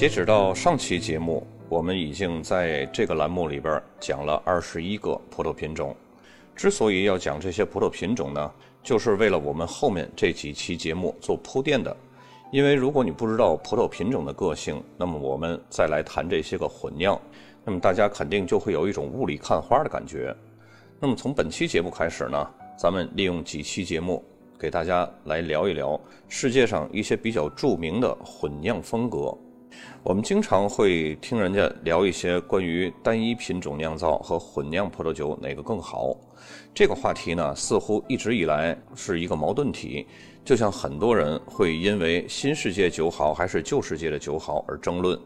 截止到上期节目，我们已经在这个栏目里边讲了二十一个葡萄品种。之所以要讲这些葡萄品种呢，就是为了我们后面这几期节目做铺垫的。因为如果你不知道葡萄品种的个性，那么我们再来谈这些个混酿，那么大家肯定就会有一种雾里看花的感觉。那么从本期节目开始呢，咱们利用几期节目给大家来聊一聊世界上一些比较著名的混酿风格。我们经常会听人家聊一些关于单一品种酿造和混酿葡萄酒哪个更好，这个话题呢，似乎一直以来是一个矛盾体。就像很多人会因为新世界酒好还是旧世界的酒好而争论。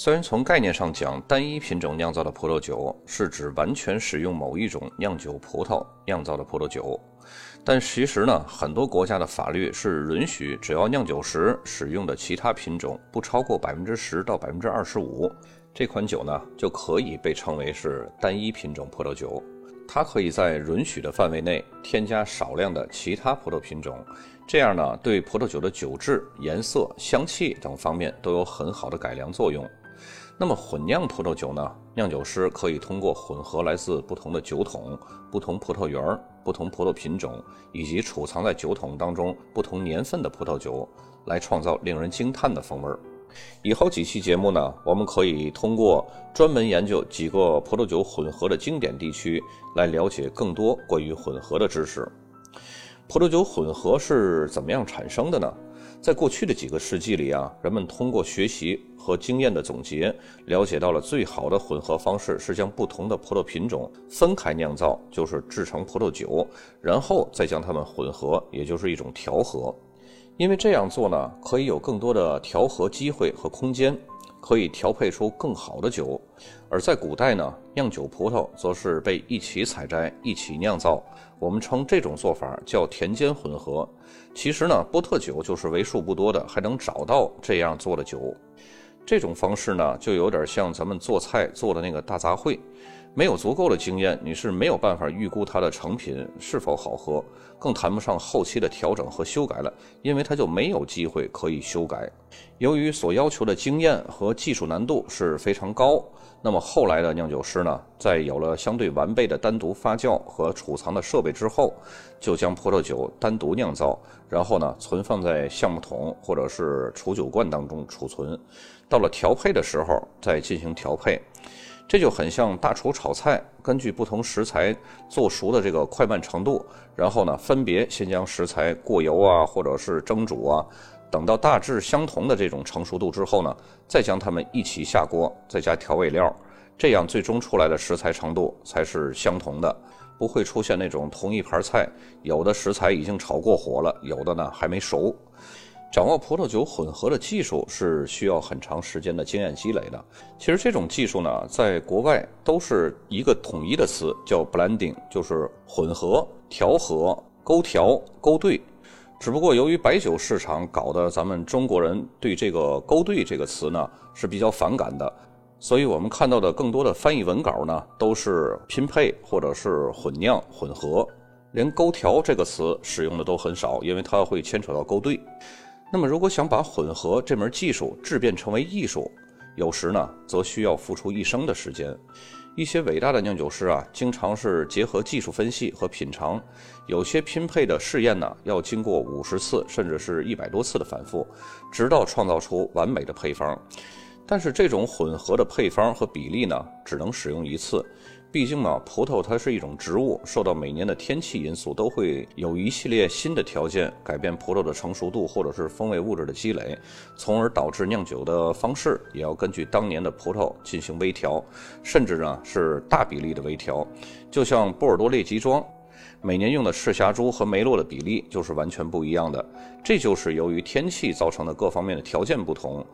虽然从概念上讲，单一品种酿造的葡萄酒是指完全使用某一种酿酒葡萄酿造的葡萄酒，但其实呢，很多国家的法律是允许只要酿酒时使用的其他品种不超过百分之十到百分之二十五，这款酒呢就可以被称为是单一品种葡萄酒。它可以在允许的范围内添加少量的其他葡萄品种。这样呢，对葡萄酒的酒质、颜色、香气等方面都有很好的改良作用。那么混酿葡萄酒呢？酿酒师可以通过混合来自不同的酒桶、不同葡萄园、不同葡萄品种以及储藏在酒桶当中不同年份的葡萄酒，来创造令人惊叹的风味儿。以后几期节目呢，我们可以通过专门研究几个葡萄酒混合的经典地区，来了解更多关于混合的知识。葡萄酒混合是怎么样产生的呢？在过去的几个世纪里啊，人们通过学习和经验的总结，了解到了最好的混合方式是将不同的葡萄品种分开酿造，就是制成葡萄酒，然后再将它们混合，也就是一种调和。因为这样做呢，可以有更多的调和机会和空间。可以调配出更好的酒，而在古代呢，酿酒葡萄则是被一起采摘、一起酿造。我们称这种做法叫田间混合。其实呢，波特酒就是为数不多的还能找到这样做的酒。这种方式呢，就有点像咱们做菜做的那个大杂烩。没有足够的经验，你是没有办法预估它的成品是否好喝，更谈不上后期的调整和修改了，因为它就没有机会可以修改。由于所要求的经验和技术难度是非常高，那么后来的酿酒师呢，在有了相对完备的单独发酵和储藏的设备之后，就将葡萄酒单独酿造，然后呢存放在橡木桶或者是储酒罐当中储存，到了调配的时候再进行调配。这就很像大厨炒菜，根据不同食材做熟的这个快慢程度，然后呢，分别先将食材过油啊，或者是蒸煮啊，等到大致相同的这种成熟度之后呢，再将它们一起下锅，再加调味料，这样最终出来的食材程度才是相同的，不会出现那种同一盘菜有的食材已经炒过火了，有的呢还没熟。掌握葡萄酒混合的技术是需要很长时间的经验积累的。其实这种技术呢，在国外都是一个统一的词，叫 blending，就是混合、调和、勾调、勾兑。只不过由于白酒市场搞得咱们中国人对这个“勾兑”这个词呢是比较反感的，所以我们看到的更多的翻译文稿呢都是拼配或者是混酿、混合，连勾调这个词使用的都很少，因为它会牵扯到勾兑。那么，如果想把混合这门技术质变成为艺术，有时呢，则需要付出一生的时间。一些伟大的酿酒师啊，经常是结合技术分析和品尝，有些拼配的试验呢，要经过五十次甚至是一百多次的反复，直到创造出完美的配方。但是，这种混合的配方和比例呢，只能使用一次。毕竟呢，葡萄它是一种植物，受到每年的天气因素，都会有一系列新的条件改变葡萄的成熟度或者是风味物质的积累，从而导致酿酒的方式也要根据当年的葡萄进行微调，甚至呢是大比例的微调。就像波尔多列级庄，每年用的赤霞珠和梅洛的比例就是完全不一样的，这就是由于天气造成的各方面的条件不同。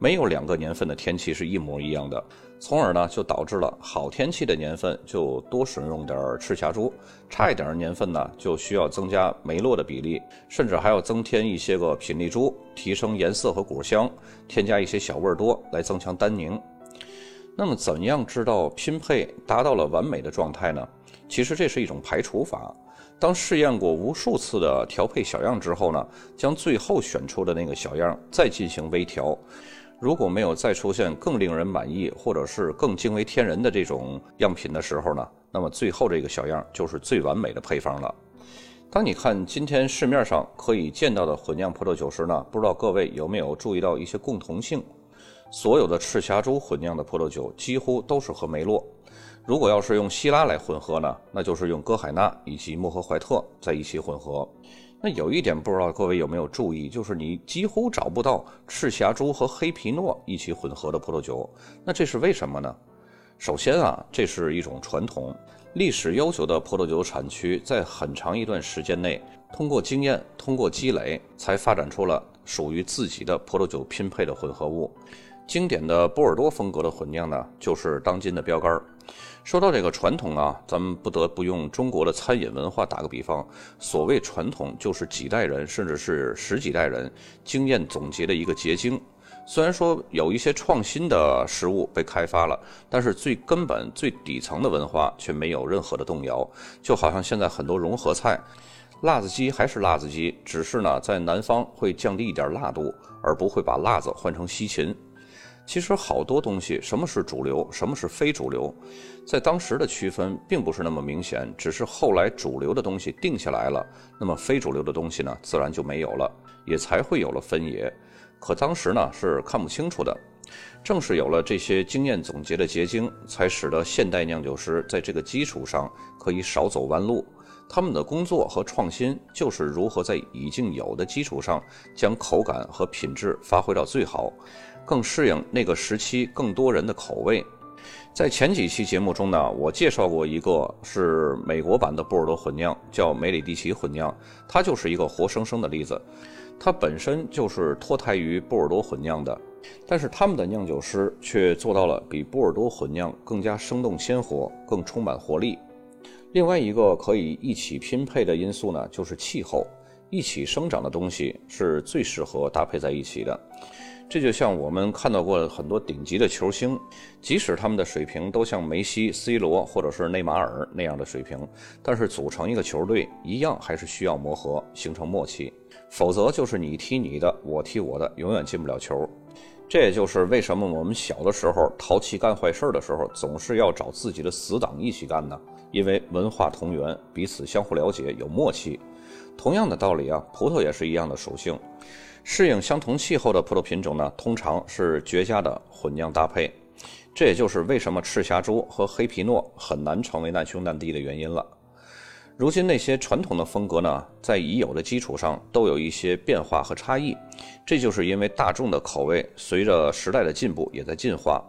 没有两个年份的天气是一模一样的，从而呢就导致了好天气的年份就多使用点赤霞珠，差一点的年份呢就需要增加梅洛的比例，甚至还要增添一些个品丽珠，提升颜色和果香，添加一些小味多来增强单宁。那么怎样知道拼配达到了完美的状态呢？其实这是一种排除法。当试验过无数次的调配小样之后呢，将最后选出的那个小样再进行微调。如果没有再出现更令人满意或者是更惊为天人的这种样品的时候呢，那么最后这个小样就是最完美的配方了。当你看今天市面上可以见到的混酿葡萄酒时呢，不知道各位有没有注意到一些共同性？所有的赤霞珠混酿的葡萄酒几乎都是和梅洛。如果要是用希拉来混合呢，那就是用歌海纳以及莫赫怀特在一起混合。那有一点不知道各位有没有注意，就是你几乎找不到赤霞珠和黑皮诺一起混合的葡萄酒。那这是为什么呢？首先啊，这是一种传统。历史悠久的葡萄酒产区，在很长一段时间内，通过经验、通过积累，才发展出了属于自己的葡萄酒拼配的混合物。经典的波尔多风格的混酿呢，就是当今的标杆。说到这个传统啊，咱们不得不用中国的餐饮文化打个比方。所谓传统，就是几代人，甚至是十几代人经验总结的一个结晶。虽然说有一些创新的食物被开发了，但是最根本、最底层的文化却没有任何的动摇。就好像现在很多融合菜，辣子鸡还是辣子鸡，只是呢在南方会降低一点辣度，而不会把辣子换成西芹。其实好多东西，什么是主流，什么是非主流，在当时的区分并不是那么明显，只是后来主流的东西定下来了，那么非主流的东西呢，自然就没有了，也才会有了分野。可当时呢是看不清楚的，正是有了这些经验总结的结晶，才使得现代酿酒师在这个基础上可以少走弯路。他们的工作和创新就是如何在已经有的基础上，将口感和品质发挥到最好，更适应那个时期更多人的口味。在前几期节目中呢，我介绍过一个是美国版的波尔多混酿，叫梅里蒂奇混酿，它就是一个活生生的例子。它本身就是脱胎于波尔多混酿的，但是他们的酿酒师却做到了比波尔多混酿更加生动鲜活、更充满活力。另外一个可以一起拼配的因素呢，就是气候，一起生长的东西是最适合搭配在一起的。这就像我们看到过很多顶级的球星，即使他们的水平都像梅西、C 罗或者是内马尔那样的水平，但是组成一个球队一样还是需要磨合，形成默契。否则就是你踢你的，我踢我的，永远进不了球。这也就是为什么我们小的时候淘气干坏事的时候，总是要找自己的死党一起干呢？因为文化同源，彼此相互了解，有默契。同样的道理啊，葡萄也是一样的属性。适应相同气候的葡萄品种呢，通常是绝佳的混酿搭配。这也就是为什么赤霞珠和黑皮诺很难成为难兄难弟的原因了。如今那些传统的风格呢，在已有的基础上都有一些变化和差异，这就是因为大众的口味随着时代的进步也在进化。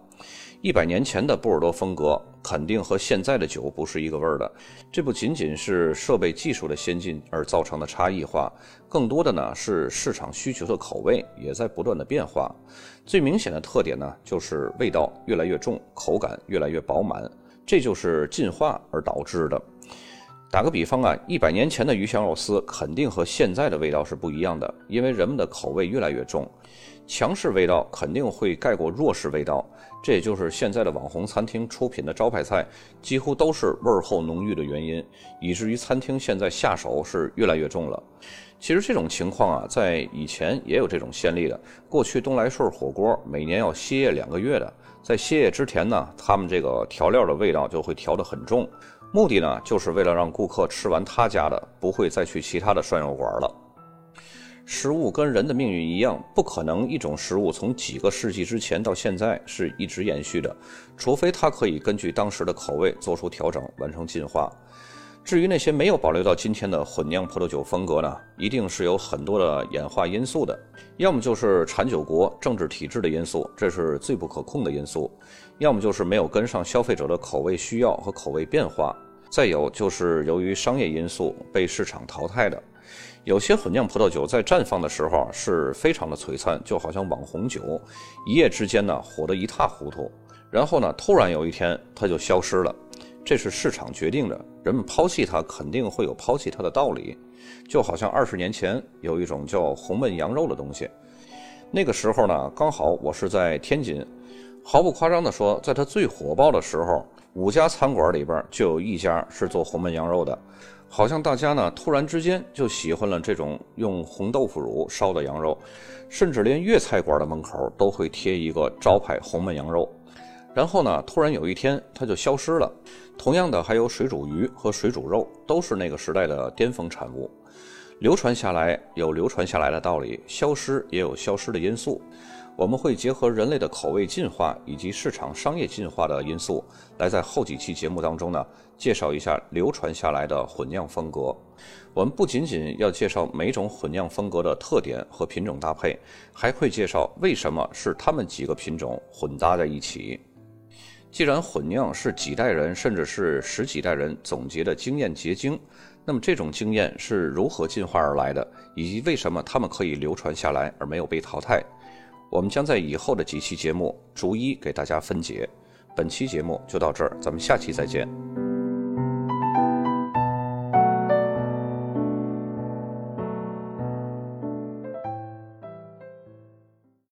一百年前的波尔多风格肯定和现在的酒不是一个味儿的，这不仅仅是设备技术的先进而造成的差异化，更多的呢是市场需求的口味也在不断的变化。最明显的特点呢，就是味道越来越重，口感越来越饱满，这就是进化而导致的。打个比方啊，一百年前的鱼香肉丝肯定和现在的味道是不一样的，因为人们的口味越来越重，强势味道肯定会盖过弱势味道，这也就是现在的网红餐厅出品的招牌菜几乎都是味儿厚浓郁的原因，以至于餐厅现在下手是越来越重了。其实这种情况啊，在以前也有这种先例的，过去东来顺火锅每年要歇业两个月的，在歇业之前呢，他们这个调料的味道就会调得很重。目的呢，就是为了让顾客吃完他家的，不会再去其他的涮肉馆了。食物跟人的命运一样，不可能一种食物从几个世纪之前到现在是一直延续的，除非它可以根据当时的口味做出调整，完成进化。至于那些没有保留到今天的混酿葡萄酒风格呢，一定是有很多的演化因素的，要么就是产酒国政治体制的因素，这是最不可控的因素。要么就是没有跟上消费者的口味需要和口味变化，再有就是由于商业因素被市场淘汰的。有些混酿葡萄酒在绽放的时候是非常的璀璨，就好像网红酒，一夜之间呢火得一塌糊涂，然后呢突然有一天它就消失了，这是市场决定的。人们抛弃它肯定会有抛弃它的道理，就好像二十年前有一种叫红焖羊肉的东西，那个时候呢刚好我是在天津。毫不夸张地说，在它最火爆的时候，五家餐馆里边就有一家是做红焖羊肉的。好像大家呢突然之间就喜欢了这种用红豆腐乳烧的羊肉，甚至连粤菜馆的门口都会贴一个招牌红焖羊肉。然后呢，突然有一天它就消失了。同样的，还有水煮鱼和水煮肉，都是那个时代的巅峰产物。流传下来有流传下来的道理，消失也有消失的因素。我们会结合人类的口味进化以及市场商业进化的因素，来在后几期节目当中呢，介绍一下流传下来的混酿风格。我们不仅仅要介绍每种混酿风格的特点和品种搭配，还会介绍为什么是它们几个品种混搭在一起。既然混酿是几代人甚至是十几代人总结的经验结晶，那么这种经验是如何进化而来的，以及为什么它们可以流传下来而没有被淘汰？我们将在以后的几期节目逐一给大家分解。本期节目就到这儿，咱们下期再见。